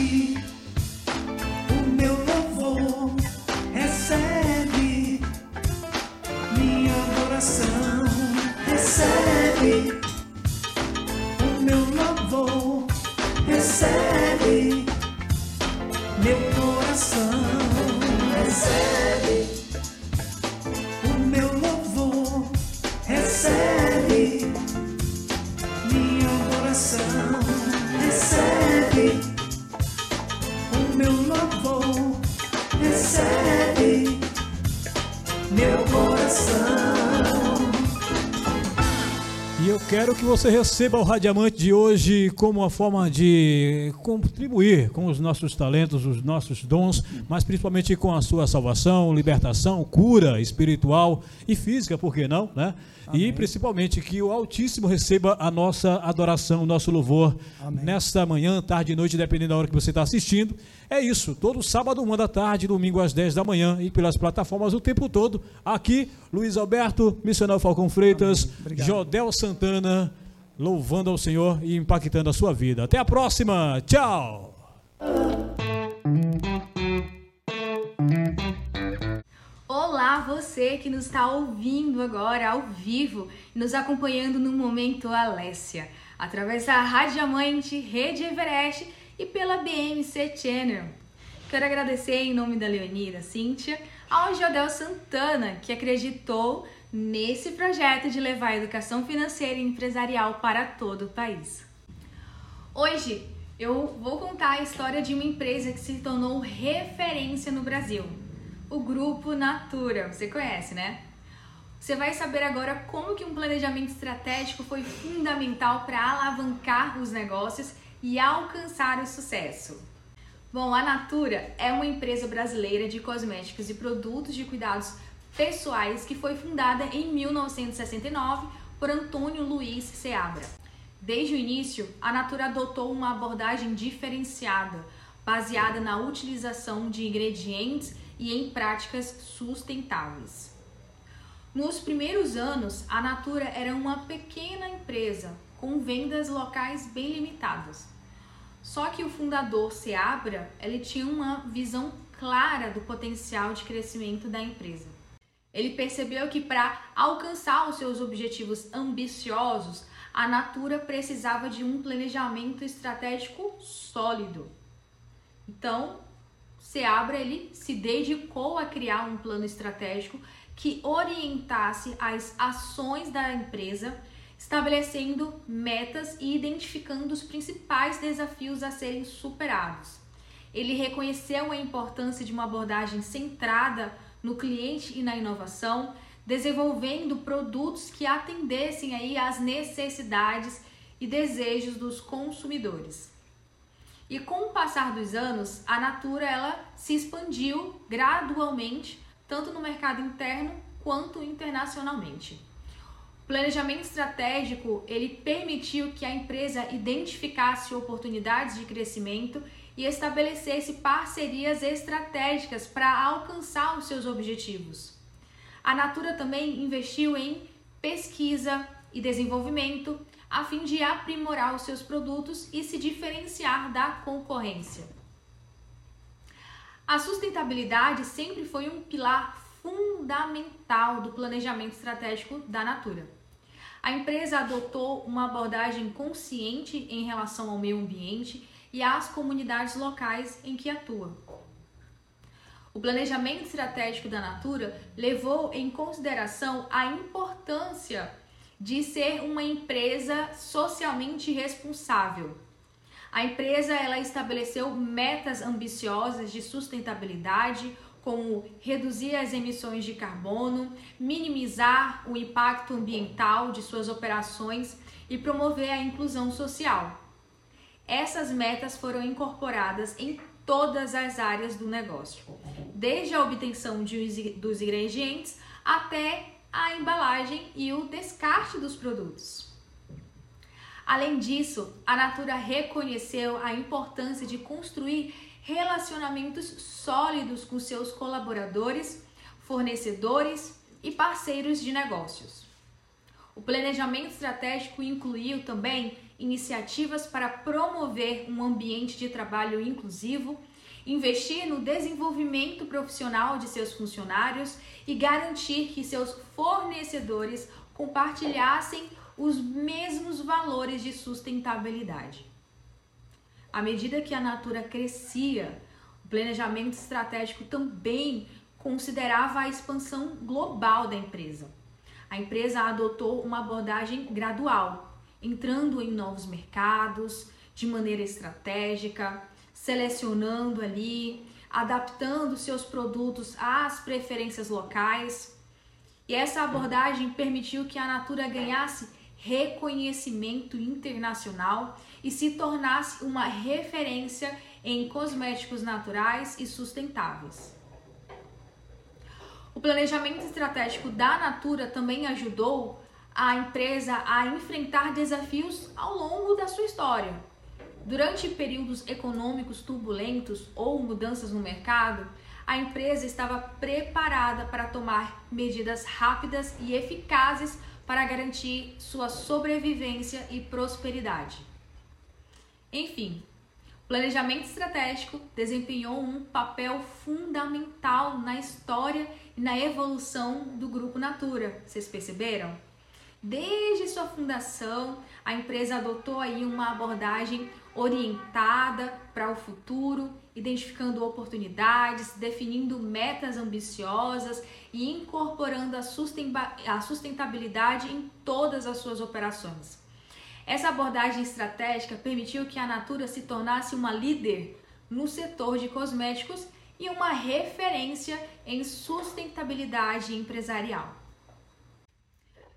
você receba o Radiamante de hoje como uma forma de contribuir com os nossos talentos, os nossos dons, mas principalmente com a sua salvação, libertação, cura espiritual e física, por que não, né? E principalmente que o Altíssimo receba a nossa adoração, o nosso louvor Amém. nesta manhã, tarde e noite, dependendo da hora que você está assistindo. É isso, todo sábado, uma da tarde, domingo às 10 da manhã e pelas plataformas o tempo todo. Aqui, Luiz Alberto, Missionário Falcão Freitas. Jodel Santana, louvando ao Senhor e impactando a sua vida. Até a próxima, tchau! Olá, você que nos está ouvindo agora ao vivo, nos acompanhando no Momento Alessia, através da Rádio Amante, Rede Everest e pela BMC Channel. Quero agradecer em nome da Leoni da Cíntia ao Jodel Santana, que acreditou nesse projeto de levar a educação financeira e empresarial para todo o país. Hoje eu vou contar a história de uma empresa que se tornou referência no Brasil, o Grupo Natura. Você conhece, né? Você vai saber agora como que um planejamento estratégico foi fundamental para alavancar os negócios e alcançar o sucesso. Bom, a Natura é uma empresa brasileira de cosméticos e produtos de cuidados pessoais que foi fundada em 1969 por Antônio Luiz Seabra. Desde o início, a Natura adotou uma abordagem diferenciada, baseada na utilização de ingredientes e em práticas sustentáveis. Nos primeiros anos, a Natura era uma pequena empresa com vendas locais bem limitadas. Só que o fundador Seabra, ele tinha uma visão clara do potencial de crescimento da empresa. Ele percebeu que para alcançar os seus objetivos ambiciosos, a Natura precisava de um planejamento estratégico sólido. Então, Seabra ele se dedicou a criar um plano estratégico que orientasse as ações da empresa, estabelecendo metas e identificando os principais desafios a serem superados. Ele reconheceu a importância de uma abordagem centrada no cliente e na inovação, desenvolvendo produtos que atendessem aí às necessidades e desejos dos consumidores. E com o passar dos anos, a Natura ela se expandiu gradualmente, tanto no mercado interno quanto internacionalmente. O planejamento estratégico, ele permitiu que a empresa identificasse oportunidades de crescimento e estabelecesse parcerias estratégicas para alcançar os seus objetivos. A Natura também investiu em pesquisa e desenvolvimento a fim de aprimorar os seus produtos e se diferenciar da concorrência. A sustentabilidade sempre foi um pilar fundamental do planejamento estratégico da Natura. A empresa adotou uma abordagem consciente em relação ao meio ambiente e às comunidades locais em que atua. O planejamento estratégico da Natura levou em consideração a importância de ser uma empresa socialmente responsável. A empresa ela estabeleceu metas ambiciosas de sustentabilidade, como reduzir as emissões de carbono, minimizar o impacto ambiental de suas operações e promover a inclusão social. Essas metas foram incorporadas em todas as áreas do negócio, desde a obtenção de, dos ingredientes até a embalagem e o descarte dos produtos. Além disso, a Natura reconheceu a importância de construir relacionamentos sólidos com seus colaboradores, fornecedores e parceiros de negócios. O planejamento estratégico incluiu também iniciativas para promover um ambiente de trabalho inclusivo, investir no desenvolvimento profissional de seus funcionários e garantir que seus fornecedores compartilhassem os mesmos valores de sustentabilidade. À medida que a Natura crescia, o planejamento estratégico também considerava a expansão global da empresa. A empresa adotou uma abordagem gradual, entrando em novos mercados de maneira estratégica, selecionando ali, adaptando seus produtos às preferências locais. E essa abordagem permitiu que a Natura ganhasse reconhecimento internacional e se tornasse uma referência em cosméticos naturais e sustentáveis. O planejamento estratégico da Natura também ajudou a empresa a enfrentar desafios ao longo da sua história. Durante períodos econômicos turbulentos ou mudanças no mercado, a empresa estava preparada para tomar medidas rápidas e eficazes para garantir sua sobrevivência e prosperidade. Enfim, o planejamento estratégico desempenhou um papel fundamental na história e na evolução do grupo Natura. Vocês perceberam? Desde sua fundação, a empresa adotou aí uma abordagem orientada para o futuro, identificando oportunidades, definindo metas ambiciosas e incorporando a sustentabilidade em todas as suas operações. Essa abordagem estratégica permitiu que a Natura se tornasse uma líder no setor de cosméticos e uma referência em sustentabilidade empresarial.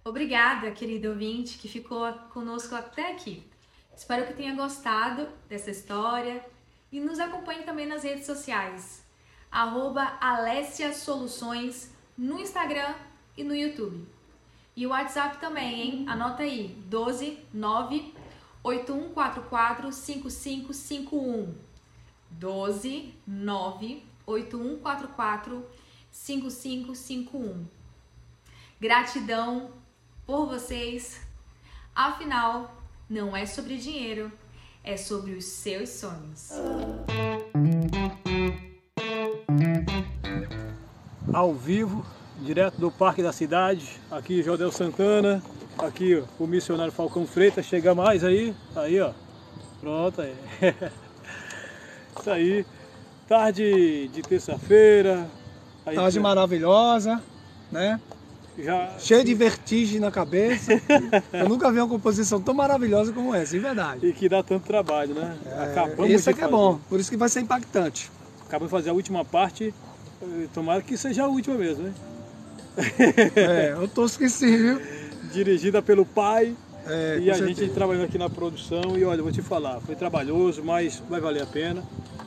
Obrigada, querido ouvinte, que ficou conosco até aqui. Espero que tenha gostado dessa história e nos acompanhe também nas redes sociais. Arroba Alessia Soluções no Instagram e no YouTube. E o WhatsApp também, hein? Anota aí, 12 9 8144 5551. 12 9 8144 5551. Gratidão por vocês. Afinal, não é sobre dinheiro, é sobre os seus sonhos. Ao vivo, direto do Parque da Cidade, aqui Jodel Santana, aqui ó, o missionário Falcão Freitas, chega mais aí, aí ó, pronto aí. Isso aí, tarde de terça-feira. Tarde maravilhosa, né? Já... Cheio de vertigem na cabeça. Eu nunca vi uma composição tão maravilhosa como essa, em verdade. E que dá tanto trabalho, né? É, Acabamos isso é de que é bom, por isso que vai ser impactante. Acabamos de fazer a última parte, eh, tomara que seja a última mesmo, né? É, eu tô esquecido, viu? Dirigida pelo pai É, e a gente certeza. trabalhando aqui na produção. E olha, vou te falar, foi trabalhoso, mas vai valer a pena.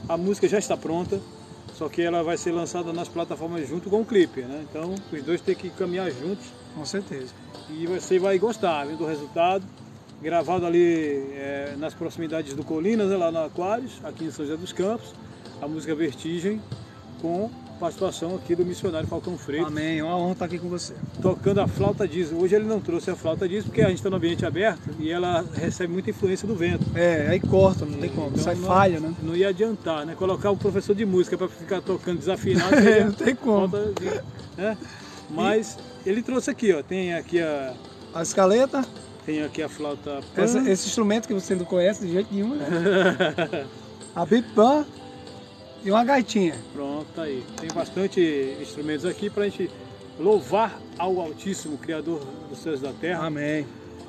A música já está pronta, só que ela vai ser lançada nas plataformas junto com o clipe, né? Então os dois têm que caminhar juntos Com certeza. e você vai gostar viu, do resultado. Gravado ali eh, nas proximidades do Colinas, né, lá no Aquários, aqui em São José dos Campos. A música Vertigem, com participação aqui do missionário Falcão Freitas. Amém. É uma honra estar aqui com você. tocando a flauta diesel. Hoje ele não trouxe a flauta diesel porque a gente está no ambiente aberto e ela recebe muita influência do vento. É, aí corta, não tem como. Então Sai não- falha, né? Não ia adiantar, né? Colocar um professor de música para ficar tocando desafinado. É, não tem como. de- né? Mas ele trouxe aqui, ó. Tem aqui a, A escaleta, tem aqui a flauta pan. essa- esse instrumento que você não conhece de jeito nenhum, né? A bipan e uma gaitinha. Pronto, tá aí. Tem bastante instrumentos aqui para a gente louvar ao Altíssimo, Criador dos céus e da terra. Amém.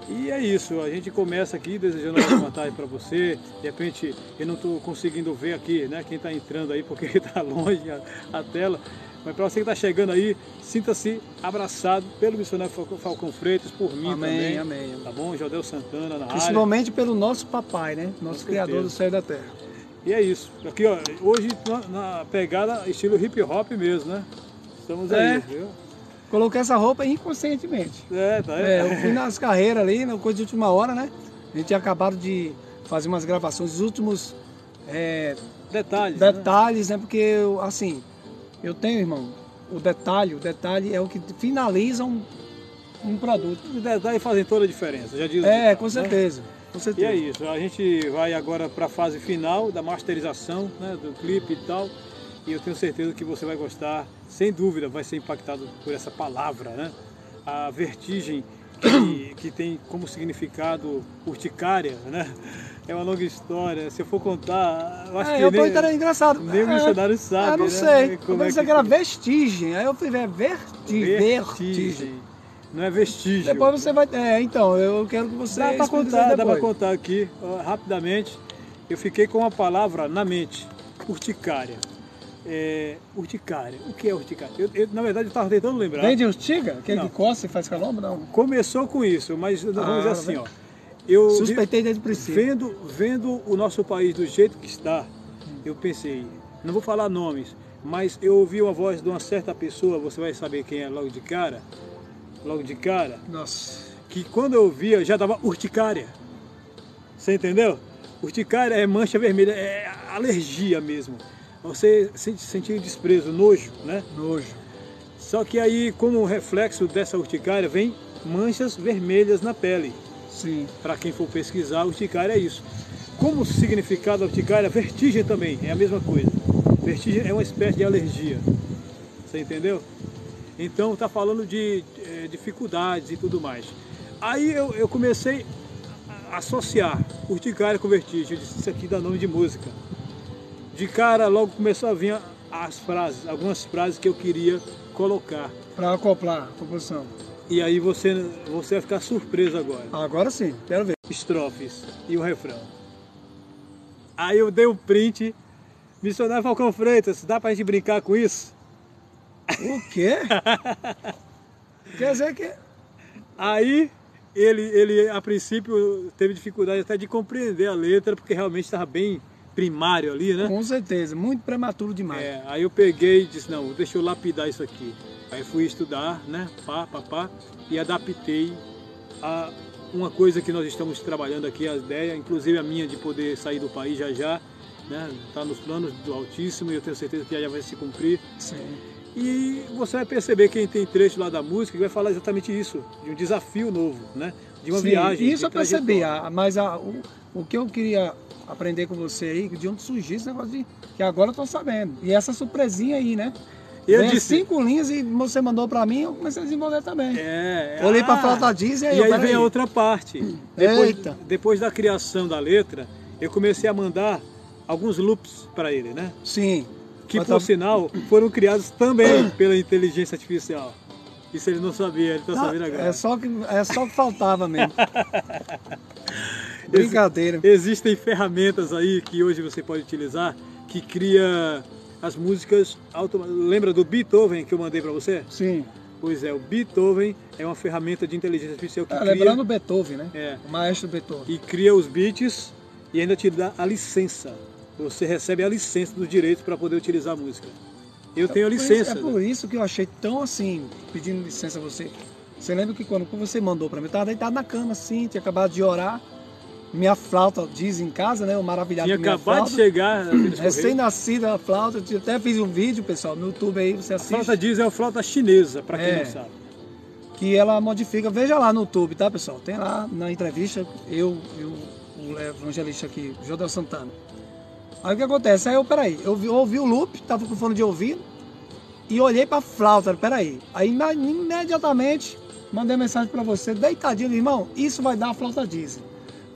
E é isso, a gente começa aqui desejando uma boa tarde para você. De repente eu não estou conseguindo ver aqui, né, quem está entrando aí porque está longe a, a tela. Mas para você que está chegando aí, sinta-se abraçado pelo missionário Falcão, Freitas, por mim Amém, também. amém. Tá bom? Jodel Santana na área. Principalmente pelo nosso papai, né? Nosso Com Criador certeza. do céu e da terra. E é isso. Aqui, ó, hoje na, na pegada estilo hip hop mesmo, né? Estamos aí, É. viu? Coloquei essa roupa inconscientemente. É, tá É, eu fui nas carreiras ali, na coisa de última hora, né? A gente tinha acabado de fazer umas gravações, os últimos é, Detalhes. né? detalhes, né? Porque, eu, assim, eu tenho, irmão, o detalhe, o detalhe é o que finaliza um, um produto. Os detalhes fazem toda a diferença, já diz o É, ditado, com né? Certeza. Com E certeza. é isso, a gente vai agora para a fase final da masterização né, do clipe e tal. E eu tenho certeza que você vai gostar, sem dúvida, vai ser impactado por essa palavra, né? A vertigem que, que tem como significado urticária, né? É uma longa história. Se eu for contar, eu acho É, que eu nem, tô engraçado. nem o É, missionário sabe. Eu não né? sei. Como é que que era vestigem. Aí eu fui ver vertigem. Vertigem. Não é vestígio. Depois você vai. É, então, eu quero que você. Dá isso contar, dá depois. contar aqui, ó, rapidamente. Eu fiquei com uma palavra na mente, urticária. É, urticária, o que é urticária? Eu, eu, na verdade eu estava tentando lembrar. Vem de urtiga? Aquele Não. que coça e faz calombo? Não. Começou com isso, mas vamos Ah, dizer assim, ó. Eu Suspeitei desde o princípio. Vendo, vendo o nosso país do jeito que está, eu pensei, não vou falar nomes, mas eu ouvi uma voz de uma certa pessoa, você vai saber quem é logo de cara, logo de cara, Nossa. que quando eu via já dava urticária. Você entendeu? Urticária é mancha vermelha, é alergia mesmo. Você sente, sentir desprezo, nojo, né? Nojo. Só que aí, como reflexo dessa urticária, vem manchas vermelhas na pele. Sim. Para quem for pesquisar, urticária é isso. Como significado da urticária, vertigem também, é a mesma coisa. Vertigem é uma espécie de alergia. Você entendeu? Então tá falando de eh, dificuldades e tudo mais. Aí eu, eu comecei a associar urticária com vertigem. Eu disse, isso aqui dá nome de música. De cara logo começou a vir as frases, algumas frases que eu queria colocar. Pra acoplar a composição. E aí você, você vai ficar surpreso agora. Agora sim, quero ver. Estrofes e o refrão. Aí eu dei um print. Missionário Falcão Freitas, dá pra gente brincar com isso? O quê? Quer dizer que. Aí ele, ele a princípio teve dificuldade até de compreender a letra, porque realmente estava bem primário ali, né? Com certeza, muito prematuro demais. É, aí eu peguei e disse, não, deixa eu lapidar isso aqui. Aí fui estudar, né? Pá, pá, pá, e adaptei a uma coisa que nós estamos trabalhando aqui, a ideia, inclusive a minha de poder sair do país já já, né? Tá nos planos do Altíssimo e eu tenho certeza que já vai se cumprir. Sim. E você vai perceber quem tem trecho lá da música que vai falar exatamente isso, de um desafio novo, né? De uma Sim, viagem. Isso eu percebi, ah, mas a- o, o que eu queria aprender com você aí, de onde surgiu esse negócio de. Que agora eu tô sabendo. E essa surpresinha aí, né? Eu Vem disse- cinco linhas e você mandou pra mim, eu comecei a desenvolver também. É, Olhei pra ah, flauta diesel e aí, E aí vem a outra parte. Depois, Eita. depois da criação da letra, eu comecei a mandar alguns loops para ele, né? Sim. Que por sinal foram criados também pela inteligência artificial. Isso ele não sabia, ele está sabendo agora. é, só que, é só que faltava mesmo. Brincadeira. Existem ferramentas aí que hoje você pode utilizar que cria as músicas automáticas. Lembra do Beethoven que eu mandei para você? Sim. Pois é, o Beethoven é uma ferramenta de inteligência artificial que Ah, cria lembrando Beethoven, né? É. O maestro Beethoven. e cria os beats e ainda te dá a licença. Você recebe a licença dos direitos para poder utilizar a música. Eu tenho a Por isso- licença. é por isso que eu achei tão assim, pedindo licença a você. Você lembra que quando você mandou pra mim, eu tava deitado na cama assim, tinha acabado de orar. Minha flauta diz em casa, né? O maravilhado Tinha acabado de flauta. chegar nos Correios. Recém-nascida a flauta. Eu até fiz um vídeo, pessoal, no YouTube aí, você A assiste. flauta diesel é uma flauta chinesa, para quem É. não sabe. que ela modifica. Veja lá no YouTube, tá, pessoal? Tem lá na entrevista, eu e o, o evangelista aqui, Jodel Santana. Aí o que acontece? Aí eu, peraí, eu, vi- eu ouvi o loop, tava com fone de ouvido, e olhei pra flauta, peraí. Aí imediatamente mandei mensagem pra você, deitadinho, irmão, isso vai dar a flauta diesel.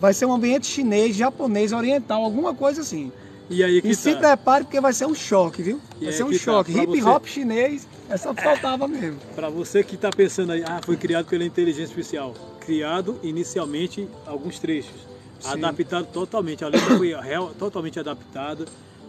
Vai ser um ambiente chinês, japonês, oriental, alguma coisa assim. E aí que E se tá. prepare porque vai ser um choque, viu? E Vai ser um tá, choque. pra Hip você- hop chinês, é só que faltava mesmo. Para você que está pensando aí, ah, foi criado pela inteligência artificial. Criado inicialmente alguns trechos. Sim. Adaptado totalmente. A letra foi real- totalmente adaptada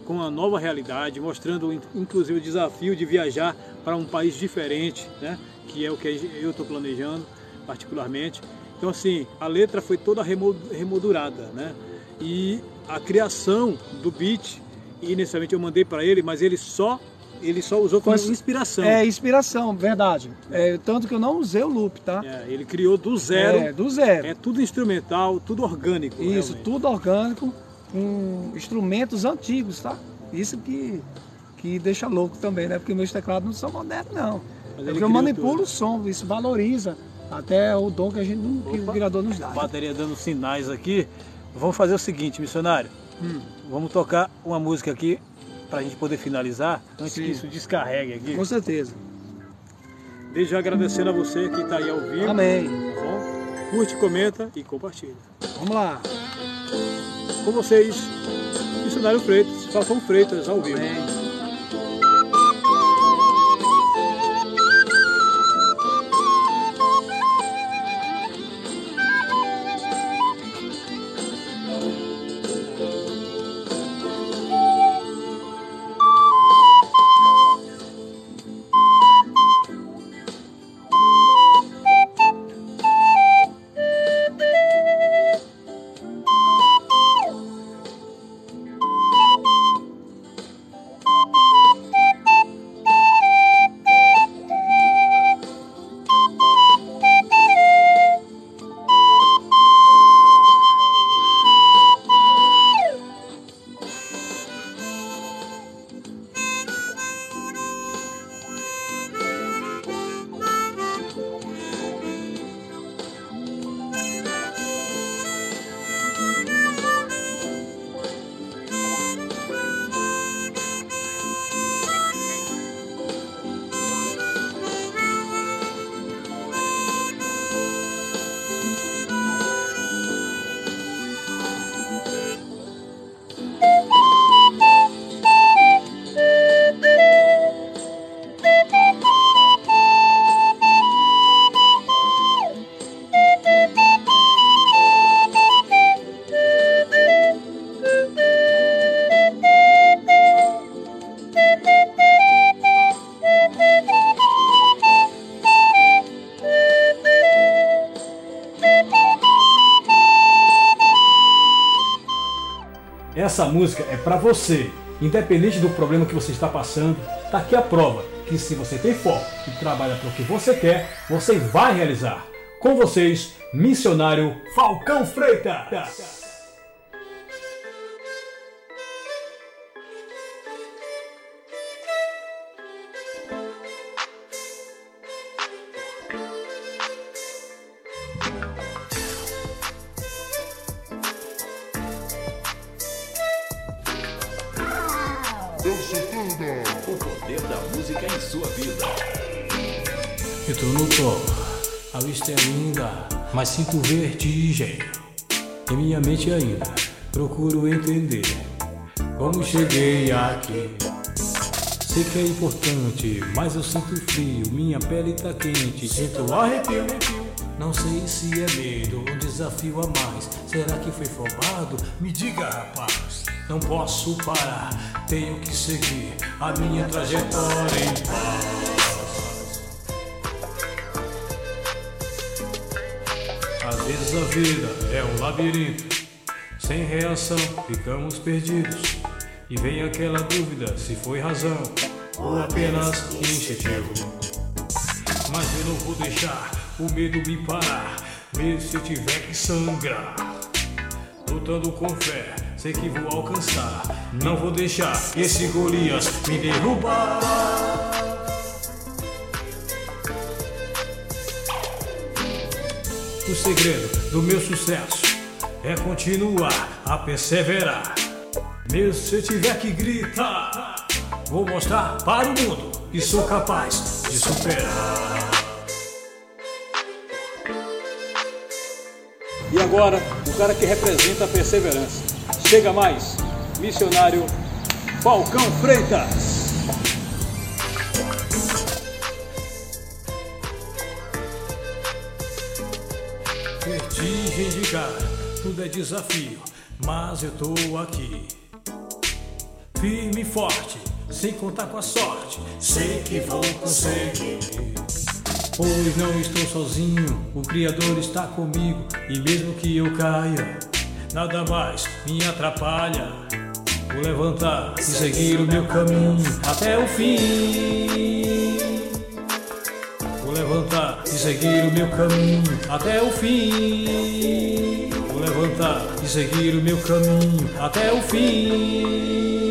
com uma nova realidade, mostrando in- inclusive o desafio de viajar para um país diferente, né? Que é o que eu estou planejando particularmente. Então assim, a letra foi toda remo- remoldurada, né? E a criação do beat, inicialmente eu mandei para ele, mas ele só ele só usou como inspiração. É, inspiração, verdade. É, tanto que eu não usei o loop, tá? É, ele criou do zero. É, do zero. É tudo instrumental, tudo orgânico. Isso, realmente. tudo orgânico, com instrumentos antigos, tá? Isso que, que deixa louco também, né? Porque meus teclados não são modernos, não. Mas É eu manipulo tudo. o som, isso valoriza até o dom que, a gente, não- que o criador nos dá. Bateria dando sinais aqui. Vamos fazer o seguinte, missionário. Hum. Vamos tocar uma música aqui para a gente poder finalizar, antes Sim. que isso descarregue aqui. Com certeza. Desde já agradecendo a você que está aí ao vivo. Amém. Tá bom? Curte, comenta e compartilha. Vamos lá. Com vocês, missionário Freitas, Falcão Freitas, ao vivo. Amém. Essa música é para você. Independente do problema que você está passando, tá aqui a prova que se você tem foco e trabalha para o que você quer, você vai realizar. Com vocês, missionário Falcão Freitas. Sinto vertigem. Em minha mente ainda procuro entender como cheguei aqui. Sei que é importante, mas eu sinto frio, minha pele tá quente, sinto arrepio. Não sei se é medo, um desafio a mais. Será que foi formado? Me diga, rapaz. Não posso parar, tenho que seguir a minha trajetória em paz. A vida é um labirinto, sem reação ficamos perdidos. E vem aquela dúvida se foi razão ou apenas instintivo. Mas eu não vou deixar o medo me parar, mesmo se eu tiver que sangrar. Lutando com fé, sei que vou alcançar. Não vou deixar esse Golias me derrubar. O segredo do meu sucesso é continuar a perseverar. Mesmo se eu tiver que gritar, vou mostrar para o mundo que sou capaz de superar. E agora, o cara que representa a perseverança. Chega mais, missionário Falcão Freitas. Tudo é desafio, mas eu tô aqui. Firme e forte, sem contar com a sorte, sei que vou conseguir. Pois não estou sozinho, o Criador está comigo, e mesmo que eu caia, nada mais me atrapalha. Vou levantar e seguir o meu caminho até o fim. Vou levantar e seguir o meu caminho até o fim. Vou levantar e seguir o meu caminho até o fim.